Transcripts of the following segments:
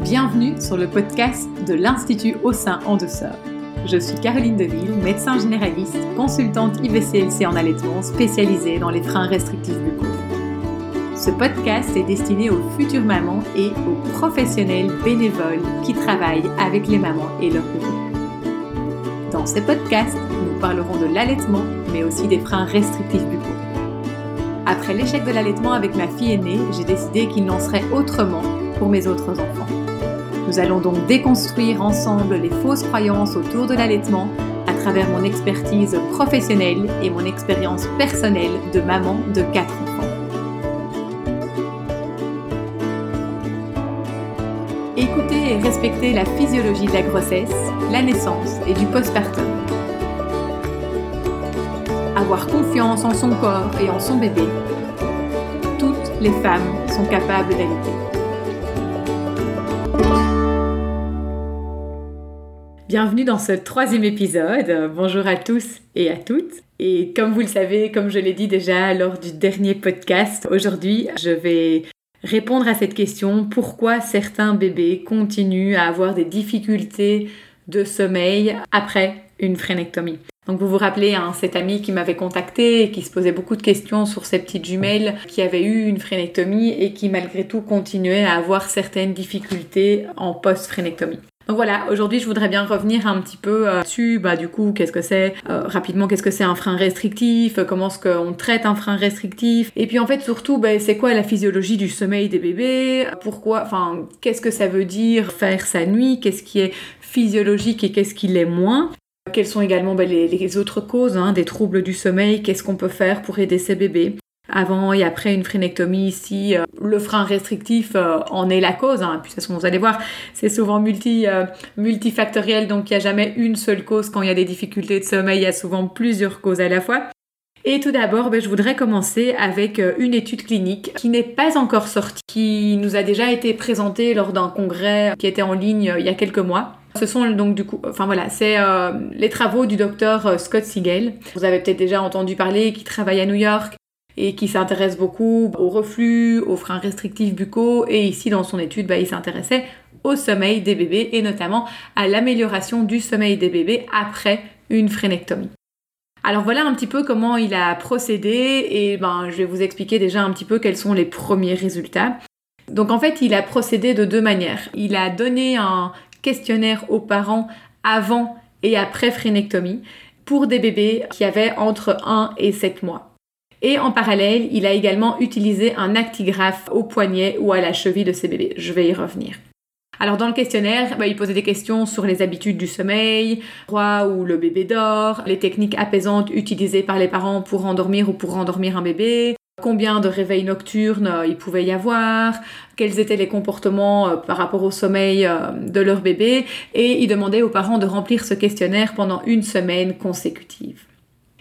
Bienvenue sur le podcast de l'Institut au sein en douceur. Je suis Caroline Deville, médecin généraliste, consultante IVCLC en allaitement spécialisée dans les freins restrictifs buccaux. Ce podcast est destiné aux futures mamans et aux professionnels bénévoles qui travaillent avec les mamans et leurs bébés. Dans ces podcasts, nous parlerons de l'allaitement, mais aussi des freins restrictifs buccaux. Après l'échec de l'allaitement avec ma fille aînée, j'ai décidé qu'il n'en serait autrement pour mes autres enfants. Nous allons donc déconstruire ensemble les fausses croyances autour de l'allaitement à travers mon expertise professionnelle et mon expérience personnelle de maman de 4 enfants. Écoutez et respectez la physiologie de la grossesse, la naissance et du postpartum. Avoir confiance en son corps et en son bébé. Toutes les femmes sont capables d'allaiter. Bienvenue dans ce troisième épisode. Bonjour à tous et à toutes. Et comme vous le savez, comme je l'ai dit déjà lors du dernier podcast, aujourd'hui je vais répondre à cette question pourquoi certains bébés continuent à avoir des difficultés de sommeil après une phrénectomie. Donc vous vous rappelez hein, cet ami qui m'avait contacté et qui se posait beaucoup de questions sur ses petites jumelles qui avaient eu une phrénectomie et qui malgré tout continuait à avoir certaines difficultés en post-phrénectomie. Donc voilà, aujourd'hui je voudrais bien revenir un petit peu euh, dessus, bah du coup qu'est-ce que c'est, euh, rapidement qu'est-ce que c'est un frein restrictif, comment est-ce qu'on traite un frein restrictif, et puis en fait surtout bah, c'est quoi la physiologie du sommeil des bébés, pourquoi, enfin qu'est-ce que ça veut dire faire sa nuit, qu'est-ce qui est physiologique et qu'est-ce qui l'est moins? Quelles sont également bah, les, autres causes hein, des troubles du sommeil Qu'est-ce qu'on peut faire pour aider ces bébés? Avant et après une phrénectomie, si euh, le frein restrictif euh, en est la cause, hein, vous allez voir, c'est souvent multi, euh, multifactoriel, donc il n'y a jamais une seule cause quand il y a des difficultés de sommeil, il y a souvent plusieurs causes à la fois. Et tout d'abord, ben, je voudrais commencer avec une étude clinique qui n'est pas encore sortie, qui nous a déjà été présentée lors d'un congrès qui était en ligne il y a quelques mois. Ce sont donc du coup, enfin voilà, c'est les travaux du docteur Scott Siegel. Vous avez peut-être déjà entendu parler, qui travaille à New York, et qui s'intéresse beaucoup au reflux, aux freins restrictifs buccaux et ici dans son étude, bah, il s'intéressait au sommeil des bébés et notamment à l'amélioration du sommeil des bébés après une phrénectomie. Alors voilà un petit peu comment il a procédé et ben, je vais vous expliquer déjà un petit peu quels sont les premiers résultats. Donc en fait, il a procédé de deux manières. Il a donné un questionnaire aux parents avant et après phrénectomie pour des bébés qui avaient entre 1 et 7 mois. Et en parallèle, il a également utilisé un actigraphe au poignet ou à la cheville de ses bébés. Je vais y revenir. Alors dans le questionnaire, bah, il posait des questions sur les habitudes du sommeil, roi où le bébé dort, les techniques apaisantes utilisées par les parents pour endormir ou pour rendormir un bébé, combien de réveils nocturnes euh, il pouvait y avoir, quels étaient les comportements euh, par rapport au sommeil euh, de leur bébé, et il demandait aux parents de remplir ce questionnaire pendant une semaine consécutive.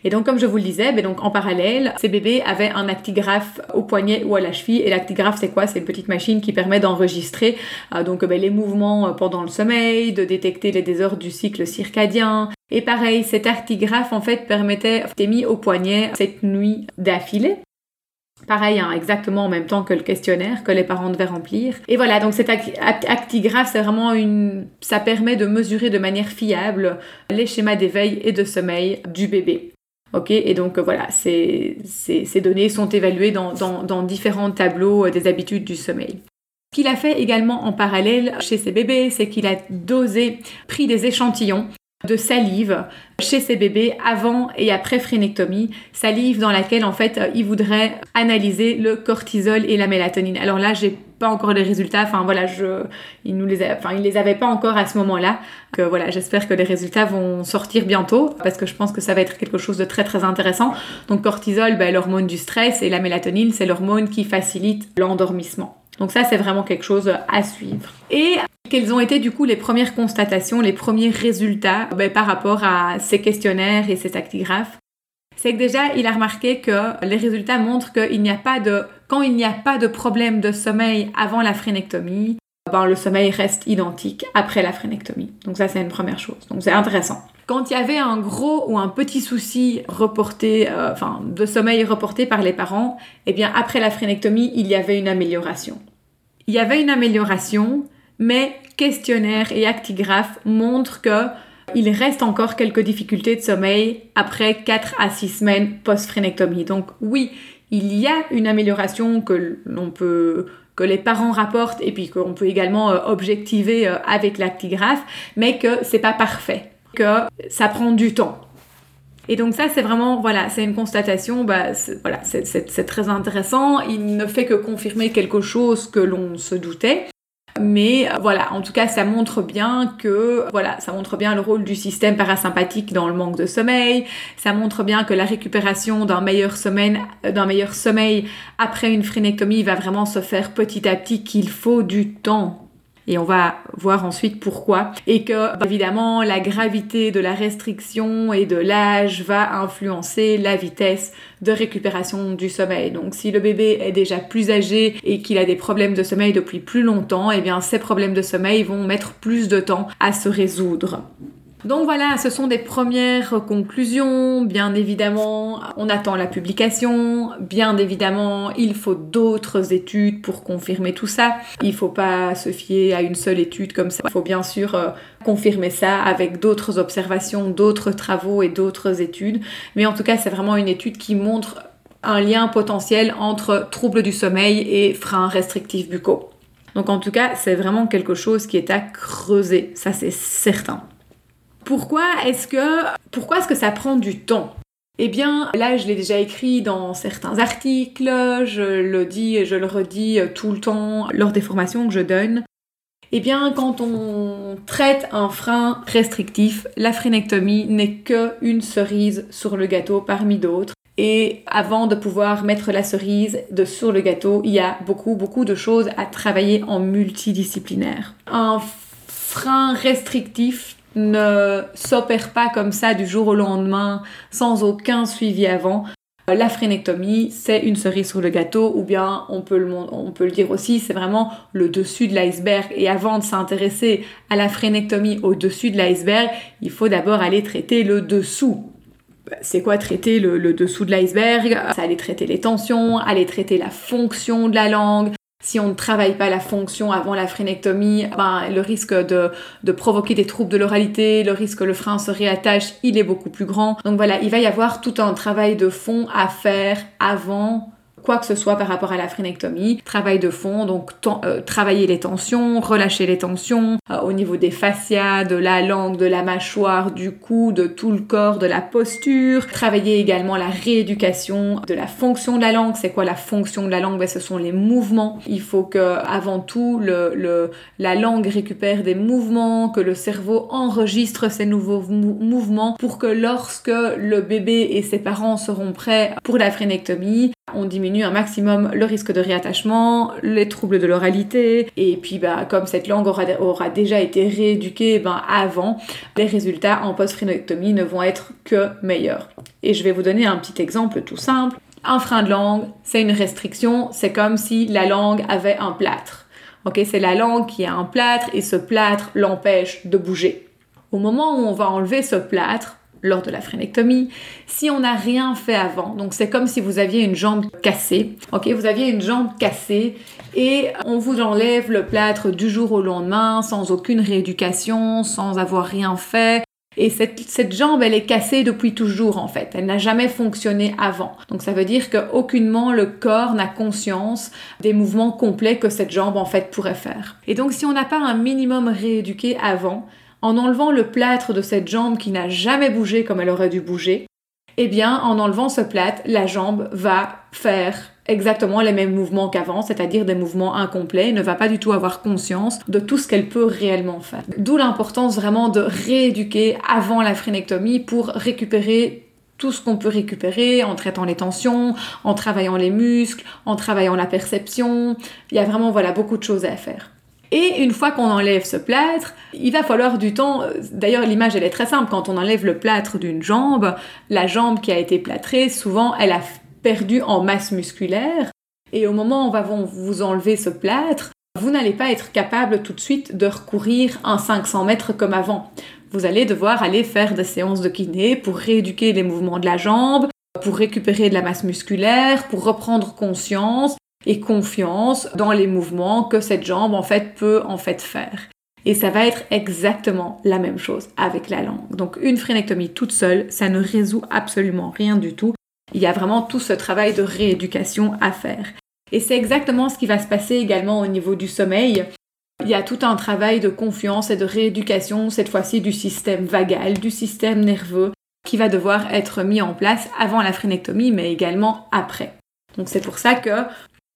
Et donc, comme je vous le disais, ben donc en parallèle, ces bébés avaient un actigraphe au poignet ou à la cheville. Et l'actigraphe, c'est quoi? C'est une petite machine qui permet d'enregistrer donc ben, les mouvements pendant le sommeil, de détecter les désordres du cycle circadien. Et pareil, cet actigraphe en fait permettait, c'était mis au poignet cette nuit d'affilée. Pareil, hein, exactement en même temps que le questionnaire que les parents devaient remplir. Et voilà, donc cet actigraphe, c'est vraiment une... ça permet de mesurer de manière fiable les schémas d'éveil et de sommeil du bébé. Ok, et donc euh, voilà, ces, données sont évaluées dans, dans, différents tableaux euh, des habitudes du sommeil. Ce qu'il a fait également en parallèle chez ses bébés, c'est qu'il a dosé, pris des échantillons de salive chez ses bébés avant et après phrénectomie, salive dans laquelle en fait euh, il voudrait analyser le cortisol et la mélatonine. Alors là, j'ai pas encore les résultats, enfin voilà, je, il nous les, enfin il les avait pas encore à ce moment-là. Que voilà, j'espère que les résultats vont sortir bientôt parce que je pense que ça va être quelque chose de très très intéressant. Donc cortisol, ben, l'hormone du stress et la mélatonine, c'est l'hormone qui facilite l'endormissement. Donc ça, c'est vraiment quelque chose à suivre. Et quelles ont été du coup les premières constatations, les premiers résultats ben, par rapport à ces questionnaires et ces actigraphes C'est que déjà, il a remarqué que les résultats montrent qu'il n'y a pas de... Quand il n'y a pas de problème de sommeil avant la phrénectomie, ben, le sommeil reste identique après la phrénectomie. Donc ça, c'est une première chose. Donc c'est intéressant. Quand il y avait un gros ou un petit souci reporté, euh, enfin de sommeil reporté par les parents, eh bien après la phrénectomie, il y avait une amélioration. Il y avait une amélioration, mais questionnaire et actigraphe montrent que il reste encore quelques difficultés de sommeil après 4 à 6 semaines post-phrénectomie. Donc oui, il y a une amélioration que l'on peut que les parents rapportent et puis qu'on peut également euh, objectiver euh, avec l'actigraphe, mais que c'est pas parfait, que ça prend du temps. Et donc ça, c'est vraiment, voilà, c'est une constatation, bah, voilà, c'est très intéressant. Il ne fait que confirmer quelque chose que l'on se doutait. Mais euh, voilà, en tout cas, ça montre bien que voilà, ça montre bien le rôle du système parasympathique dans le manque de sommeil. Ça montre bien que la récupération d'un meilleur sommeil, euh, d'un meilleur sommeil après une phrénectomie va vraiment se faire petit à petit, qu'il faut du temps et on va voir ensuite pourquoi. Et que, bah, évidemment, la gravité de la restriction et de l'âge va influencer la vitesse de récupération du sommeil. Donc, si le bébé est déjà plus âgé et qu'il a des problèmes de sommeil depuis plus longtemps, eh bien, ces problèmes de sommeil vont mettre plus de temps à se résoudre. Donc voilà, ce sont des premières conclusions. Bien évidemment, on attend la publication. Bien évidemment, il faut d'autres études pour confirmer tout ça. Il ne faut pas se fier à une seule étude comme ça. Il faut bien sûr euh, confirmer ça avec d'autres observations, d'autres travaux et d'autres études. Mais en tout cas, c'est vraiment une étude qui montre un lien potentiel entre troubles du sommeil et freins restrictifs buccaux. Donc en tout cas, c'est vraiment quelque chose qui est à creuser, ça c'est certain. Pourquoi est-ce que, pourquoi est-ce que ça prend du temps? Eh bien, là, je l'ai déjà écrit dans certains articles, je le dis et je le redis tout le temps lors des formations que je donne. Eh bien, quand on traite un frein restrictif, la phrénectomie n'est que une cerise sur le gâteau parmi d'autres. Et avant de pouvoir mettre la cerise de sur le gâteau, il y a beaucoup, beaucoup de choses à travailler en multidisciplinaire. Un frein restrictif ne s'opère pas comme ça du jour au lendemain sans aucun suivi avant. La phrénectomie, c'est une cerise sur le gâteau, ou bien on peut le, dire aussi, c'est vraiment le dessus de l'iceberg. Et avant de s'intéresser à la phrénectomie au-dessus de l'iceberg, il faut d'abord aller traiter le dessous. C'est quoi traiter le, le dessous de l'iceberg? C'est aller traiter les tensions, aller traiter la fonction de la langue, si on ne travaille pas la fonction avant la phrénectomie, ben, le risque de, de provoquer des troubles de l'oralité, le risque que le frein se réattache, il est beaucoup plus grand. Donc voilà, il va y avoir tout un travail de fond à faire avant quoi que ce soit par rapport à la phrénectomie. Travail de fond, donc euh, travailler les tensions, relâcher les tensions euh, au niveau des fascias, de la langue, de la mâchoire, du cou, de tout le corps, de la posture. Travailler également la rééducation de la fonction de la langue. C'est quoi la fonction de la langue? Ben, Ce sont les mouvements. Il faut que avant tout le, la langue récupère des mouvements, que le cerveau enregistre ces nouveaux mouvements pour que lorsque le bébé et ses parents seront prêts pour la phrénectomie, on diminue un maximum le risque de réattachement, les troubles de l'oralité, et puis bah, comme cette langue aura, déjà été rééduquée ben, avant, les résultats en post-phrénectomie ne vont être que meilleurs. Et je vais vous donner un petit exemple tout simple. Un frein de langue, c'est une restriction, c'est comme si la langue avait un plâtre. Ok, c'est la langue qui a un plâtre et ce plâtre l'empêche de bouger. Au moment où on va enlever ce plâtre, lors de la phrénectomie, si on n'a rien fait avant. Donc c'est comme si vous aviez une jambe cassée. Ok, vous aviez une jambe cassée et on vous enlève le plâtre du jour au lendemain sans aucune rééducation, sans avoir rien fait. Et cette, cette, jambe, elle est cassée depuis toujours en fait. Elle n'a jamais fonctionné avant. Donc ça veut dire qu'aucunement le corps n'a conscience des mouvements complets que cette jambe en fait pourrait faire. Et donc si on n'a pas un minimum rééduqué avant, en enlevant le plâtre de cette jambe qui n'a jamais bougé comme elle aurait dû bouger, eh bien, en enlevant ce plâtre, la jambe va faire exactement les mêmes mouvements qu'avant, c'est-à-dire des mouvements incomplets, ne va pas du tout avoir conscience de tout ce qu'elle peut réellement faire. D'où l'importance vraiment de rééduquer avant la phrénectomie pour récupérer tout ce qu'on peut récupérer en traitant les tensions, en travaillant les muscles, en travaillant la perception. Il y a vraiment voilà beaucoup de choses à faire. Et une fois qu'on enlève ce plâtre, il va falloir du temps. D'ailleurs, l'image, elle est très simple. Quand on enlève le plâtre d'une jambe, la jambe qui a été plâtrée, souvent, elle a perdu en masse musculaire. Et au moment où on va vous enlever ce plâtre, vous n'allez pas être capable tout de suite de recourir un 500 mètres comme avant. vous allez devoir aller faire des séances de kiné pour rééduquer les mouvements de la jambe, pour récupérer de la masse musculaire, pour reprendre conscience et confiance dans les mouvements que cette jambe en fait peut en fait faire. Et ça va être exactement la même chose avec la langue. Donc une phrénectomie toute seule, ça ne résout absolument rien du tout. Il y a vraiment tout ce travail de rééducation à faire. Et c'est exactement ce qui va se passer également au niveau du sommeil. Il y a tout un travail de confiance et de rééducation, cette fois-ci du système vagal, du système nerveux, qui va devoir être mis en place avant la phrénectomie, mais également après. Donc c'est pour ça que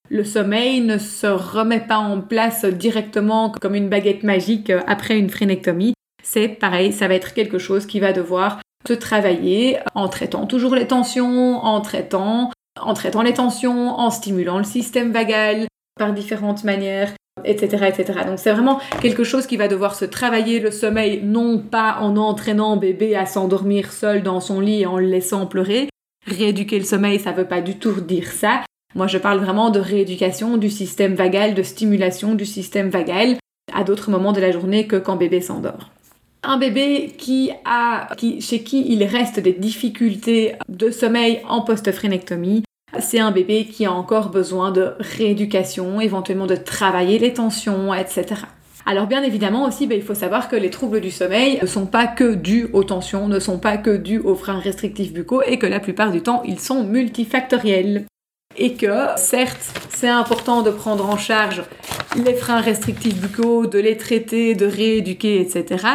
le sommeil ne se remet pas en place directement comme une baguette magique après une phrénectomie. C'est pareil, ça va être quelque chose qui va devoir se travailler en traitant toujours les tensions, en traitant, en traitant les tensions, en stimulant le système vagal par différentes manières, etc. etc. Donc c'est vraiment quelque chose qui va devoir se travailler le sommeil, non pas en entraînant bébé à s'endormir seul dans son lit et en le laissant pleurer. Rééduquer le sommeil, ça veut pas du tout dire ça. Moi, je parle vraiment de rééducation du système vagal, de stimulation du système vagal à d'autres moments de la journée que quand bébé s'endort. Un bébé qui a, chez qui il reste des difficultés de sommeil en post-phrénectomie, c'est un bébé qui a encore besoin de rééducation, éventuellement de travailler les tensions, etc. Alors bien évidemment aussi, ben, il faut savoir que les troubles du sommeil ne sont pas que dus aux tensions, ne sont pas que dus aux freins restrictifs buccaux et que la plupart du temps, ils sont multifactoriels et que certes c'est important de prendre en charge les freins restrictifs buccaux, de les traiter, de rééduquer, etc.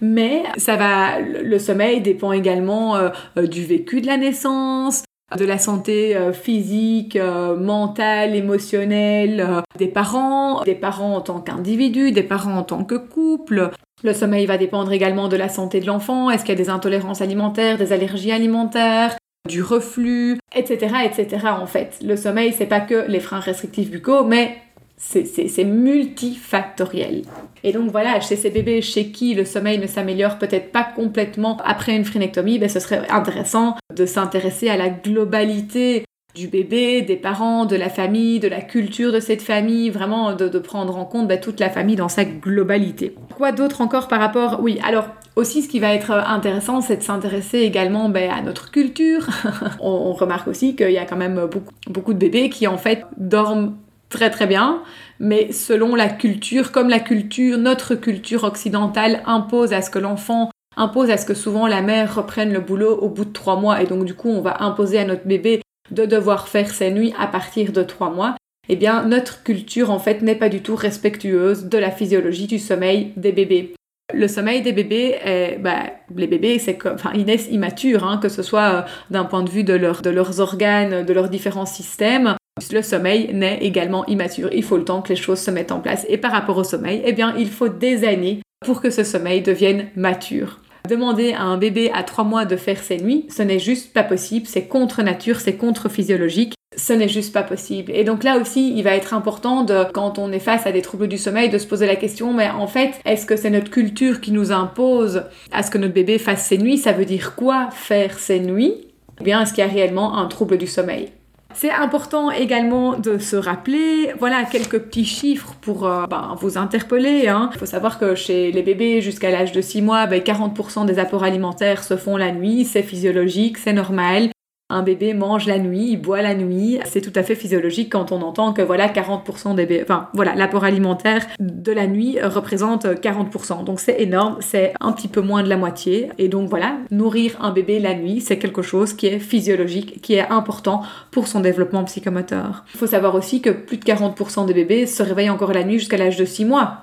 Mais ça va, le sommeil dépend également euh, euh, du vécu de la naissance, de la santé euh, physique, mentale, émotionnelle des parents, des parents en tant qu'individus, des parents en tant que couple. Le sommeil va dépendre également de la santé de l'enfant. Est-ce qu'il y a des intolérances alimentaires, des allergies alimentaires? Du reflux, etc., etc. En fait, le sommeil, c'est pas que les freins restrictifs buccaux, mais c'est multifactoriel. Et donc voilà, chez ces bébés chez qui le sommeil ne s'améliore peut-être pas complètement après une phrénectomie, ben ce serait intéressant de s'intéresser à la globalité du bébé, des parents, de la famille, de la culture de cette famille, vraiment de, prendre en compte ben, toute la famille dans sa globalité. Quoi d'autre encore par rapport Oui, alors aussi, ce qui va être intéressant, c'est de s'intéresser également ben, à notre culture. on, remarque aussi qu'il y a quand même beaucoup, beaucoup de bébés qui en fait dorment très très bien, mais selon la culture, comme la culture, notre culture occidentale impose à ce que l'enfant impose à ce que souvent la mère reprenne le boulot au bout de trois mois et donc du coup on va imposer à notre bébé de devoir faire ses nuits à partir de trois mois, eh bien notre culture en fait n'est pas du tout respectueuse de la physiologie du sommeil des bébés. Le sommeil des bébés, est, bah, les bébés, c'est comme, enfin, ils naissent immatures, hein, que ce soit euh, d'un point de vue de, de leurs organes, de leurs différents systèmes. Le sommeil naît également immature. Il faut le temps que les choses se mettent en place. Et par rapport au sommeil, eh bien, il faut des années pour que ce sommeil devienne mature. Demander à un bébé à trois mois de faire ses nuits, ce n'est juste pas possible, c'est contre nature, c'est contre physiologique, ce n'est juste pas possible. Et donc là aussi, il va être important de, quand on est face à des troubles du sommeil, de se poser la question, mais en fait, est-ce que c'est notre culture qui nous impose à ce que notre bébé fasse ses nuits? Ça veut dire quoi faire ses nuits? Ou bien est-ce qu'il y a réellement un trouble du sommeil? C'est important également de se rappeler, voilà, quelques petits chiffres pour euh, ben, vous interpeller. Hein. Il faut savoir que chez les bébés jusqu'à l'âge de 6 mois, 40% ben, des apports alimentaires se font la nuit, c'est physiologique, c'est normal. Un bébé mange la nuit, il boit la nuit. C'est tout à fait physiologique quand on entend que voilà 40% des bébés, enfin voilà, l'apport alimentaire de la nuit représente 40%. Donc c'est énorme, c'est un petit peu moins de la moitié. Et donc voilà, nourrir un bébé la nuit, c'est quelque chose qui est physiologique, qui est important pour son développement psychomoteur. Il faut savoir aussi que plus de 40% des bébés se réveillent encore la nuit jusqu'à l'âge de 6 mois.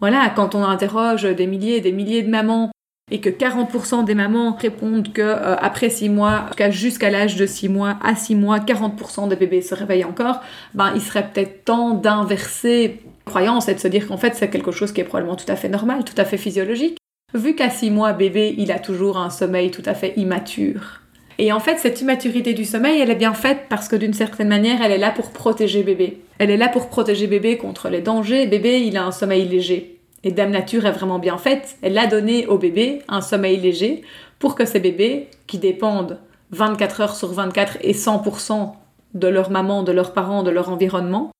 Voilà, quand on interroge des milliers et des milliers de mamans et que 40% des mamans répondent que euh, après 6 mois, jusqu'à l'âge de 6 mois, à 6 mois, 40% des bébés se réveillent encore, ben il serait peut-être temps d'inverser croyance et de se dire qu'en fait c'est quelque chose qui est probablement tout à fait normal, tout à fait physiologique, vu qu'à 6 mois, bébé, il a toujours un sommeil tout à fait immature. Et en fait, cette immaturité du sommeil, elle est bien faite parce que d'une certaine manière, elle est là pour protéger bébé. Elle est là pour protéger bébé contre les dangers. Bébé, il a un sommeil léger. Et Dame Nature est vraiment bien faite. Elle a donné au bébé un sommeil léger pour que ces bébés, qui dépendent 24 heures sur 24 et 100% de leur maman, de leurs parents, de leur environnement,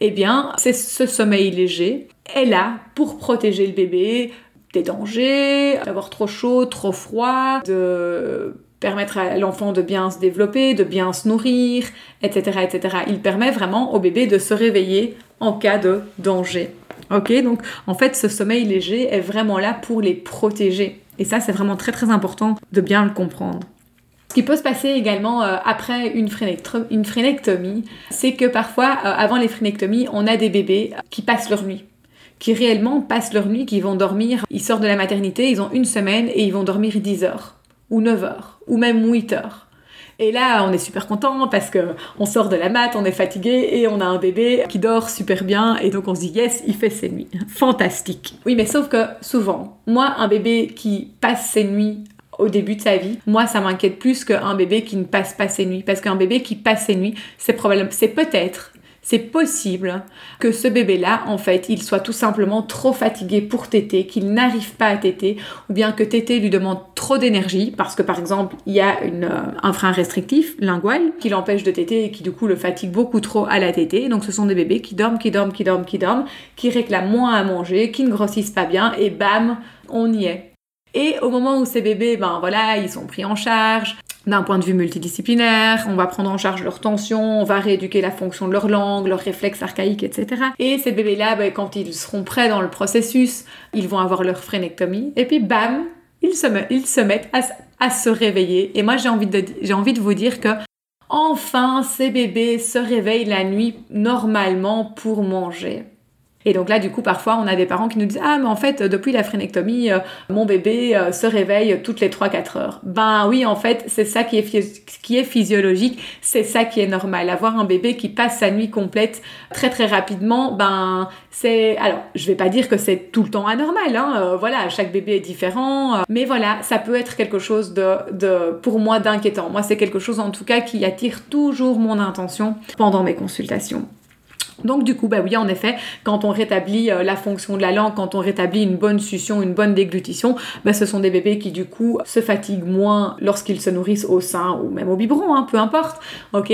eh bien, c'est ce sommeil léger est là pour protéger le bébé des dangers, d'avoir trop chaud, trop froid, de permettre à l'enfant de bien se développer, de bien se nourrir, etc., etc. Il permet vraiment au bébé de se réveiller en cas de danger. Ok, donc en fait, ce sommeil léger est vraiment là pour les protéger. Et ça, c'est vraiment très très important de bien le comprendre. Ce qui peut se passer également euh, après une, phrénectomie, c'est que parfois, euh, avant les phrénectomies, on a des bébés qui passent leur nuit qui réellement passent leur nuit, qui vont dormir, ils sortent de la maternité, ils ont une semaine et ils vont dormir 10 heures, ou 9 heures, ou même 8 heures. Et là, on est super content parce que on sort de la mat, on est fatigué et on a un bébé qui dort super bien et donc on se dit yes, il fait ses nuits. Fantastique. Oui, mais sauf que souvent, moi, un bébé qui passe ses nuits au début de sa vie, moi ça m'inquiète plus qu'un bébé qui ne passe pas ses nuits parce qu'un bébé qui passe ses nuits, c'est c'est peut-être c'est possible que ce bébé-là, en fait, il soit tout simplement trop fatigué pour téter, qu'il n'arrive pas à téter, ou bien que téter lui demande trop d'énergie, parce que par exemple, il y a une, euh, un frein restrictif, lingual, qui l'empêche de téter et qui du coup le fatigue beaucoup trop à la téter. Donc ce sont des bébés qui dorment, qui dorment, qui dorment, qui dorment, qui réclament moins à manger, qui ne grossissent pas bien, et bam, on y est. Et au moment où ces bébés, ben voilà, ils sont pris en charge, d'un point de vue multidisciplinaire, on va prendre en charge leur tension, on va rééduquer la fonction de leur langue, leurs réflexes archaïques, etc. Et ces bébés-là, ben, quand ils seront prêts dans le processus, ils vont avoir leur phrénectomie, et puis bam, ils se, mettent à, se réveiller. Et moi, j'ai envie de vous dire que enfin, ces bébés se réveillent la nuit normalement pour manger. Et donc là, du coup, parfois, on a des parents qui nous disent Ah, mais en fait, depuis la phrénectomie, euh, mon bébé euh, se réveille toutes les 3-4 heures. Ben oui, en fait, c'est ça qui est, physiologique, c'est ça qui est normal. Avoir un bébé qui passe sa nuit complète très très rapidement, ben c'est. Alors, je vais pas dire que c'est tout le temps anormal, hein, euh, voilà, chaque bébé est différent, mais voilà, ça peut être quelque chose de, de pour moi, d'inquiétant. Moi, c'est quelque chose en tout cas qui attire toujours mon intention pendant mes consultations. Donc du coup, bah oui, en effet, quand on rétablit euh, la fonction de la langue, quand on rétablit une bonne succion, une bonne déglutition, bah, ce sont des bébés qui du coup se fatiguent moins lorsqu'ils se nourrissent au sein ou même au biberon, hein, peu importe, ok?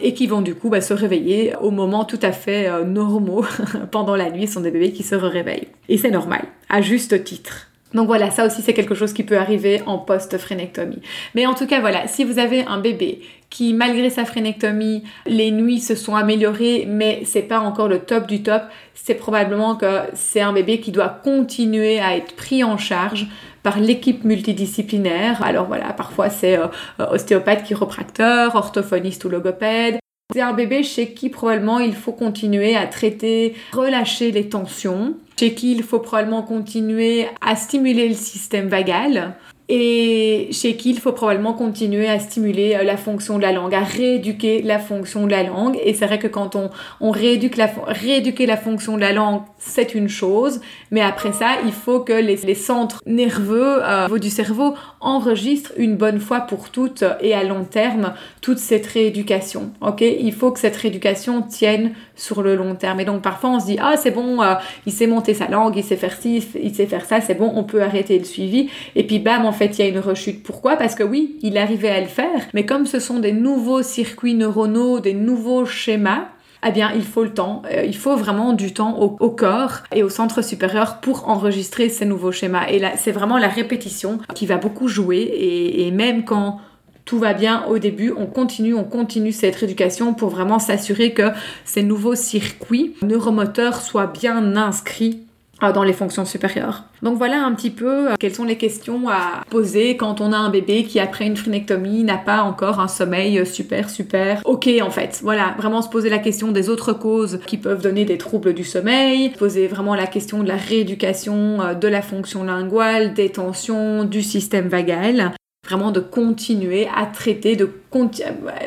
Et qui vont du coup bah, se réveiller au moment tout à fait euh, normaux pendant la nuit, ce sont des bébés qui se réveillent. Et c'est normal, à juste titre. Donc voilà, ça aussi c'est quelque chose qui peut arriver en post-phrénectomie. Mais en tout cas voilà, si vous avez un bébé qui malgré sa phrénectomie, les nuits se sont améliorées mais c'est pas encore le top du top, c'est probablement que c'est un bébé qui doit continuer à être pris en charge par l'équipe multidisciplinaire. Alors voilà, parfois c'est euh, ostéopathe, chiropracteur, orthophoniste ou logopède. C'est un bébé chez qui probablement il faut continuer à traiter, relâcher les tensions, chez qui il faut probablement continuer à stimuler le système vagal, et chez qui il faut probablement continuer à stimuler euh, la fonction de la langue, à rééduquer la fonction de la langue. Et c'est vrai que quand on, on rééduque la, rééduquer la fonction de la langue, c'est une chose, mais après ça, il faut que les, les centres nerveux euh, du cerveau enregistrent une bonne fois pour toutes et à long terme toute cette rééducation. Ok, il faut que cette rééducation tienne sur le long terme. Et donc parfois on se dit ah c'est bon, euh, il sait monter sa langue, il sait faire ci, il sait faire ça, c'est bon, on peut arrêter le suivi. Et puis bam en fait il y a une rechute. Pourquoi? Parce que oui, il arrivait à le faire, mais comme ce sont des nouveaux circuits neuronaux, des nouveaux schémas, eh bien, il faut le temps. Euh, il faut vraiment du temps au, corps et au centre supérieur pour enregistrer ces nouveaux schémas. Et là, c'est vraiment la répétition qui va beaucoup jouer. Et, et, même quand tout va bien au début, on continue, on continue cette rééducation pour vraiment s'assurer que ces nouveaux circuits neuromoteurs soient bien inscrits dans les fonctions supérieures. Donc voilà un petit peu euh, quelles sont les questions à poser quand on a un bébé qui après une phrénectomie n'a pas encore un sommeil super super ok en fait. Voilà, vraiment se poser la question des autres causes qui peuvent donner des troubles du sommeil, poser vraiment la question de la rééducation euh, de la fonction linguale, des tensions, du système vagal vraiment de continuer à traiter, de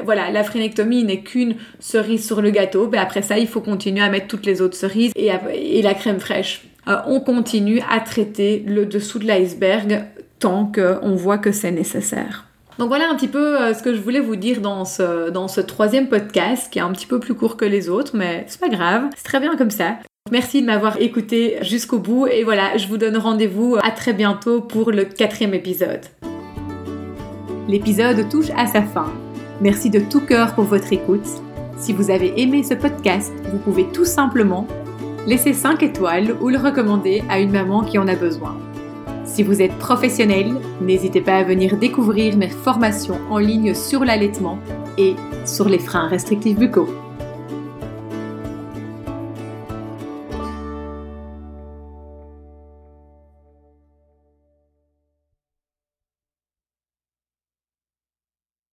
voilà, la phrénectomie n'est qu'une cerise sur le gâteau, mais après ça, il faut continuer à mettre toutes les autres cerises et, et la crème fraîche. Euh, on continue à traiter le dessous de l'iceberg tant qu'on voit que c'est nécessaire. Donc voilà un petit peu euh, ce que je voulais vous dire dans ce, dans ce troisième podcast qui est un petit peu plus court que les autres, mais c'est pas grave, c'est très bien comme ça. Merci de m'avoir écouté jusqu'au bout et voilà, je vous donne rendez-vous à très bientôt pour le quatrième épisode. L'épisode touche à sa fin. Merci de tout cœur pour votre écoute. Si vous avez aimé ce podcast, vous pouvez tout simplement laissez 5 étoiles ou le recommander à une maman qui en a besoin. Si vous êtes professionnel, n'hésitez pas à venir découvrir mes formations en ligne sur l'allaitement et sur les freins restrictifs buccaux.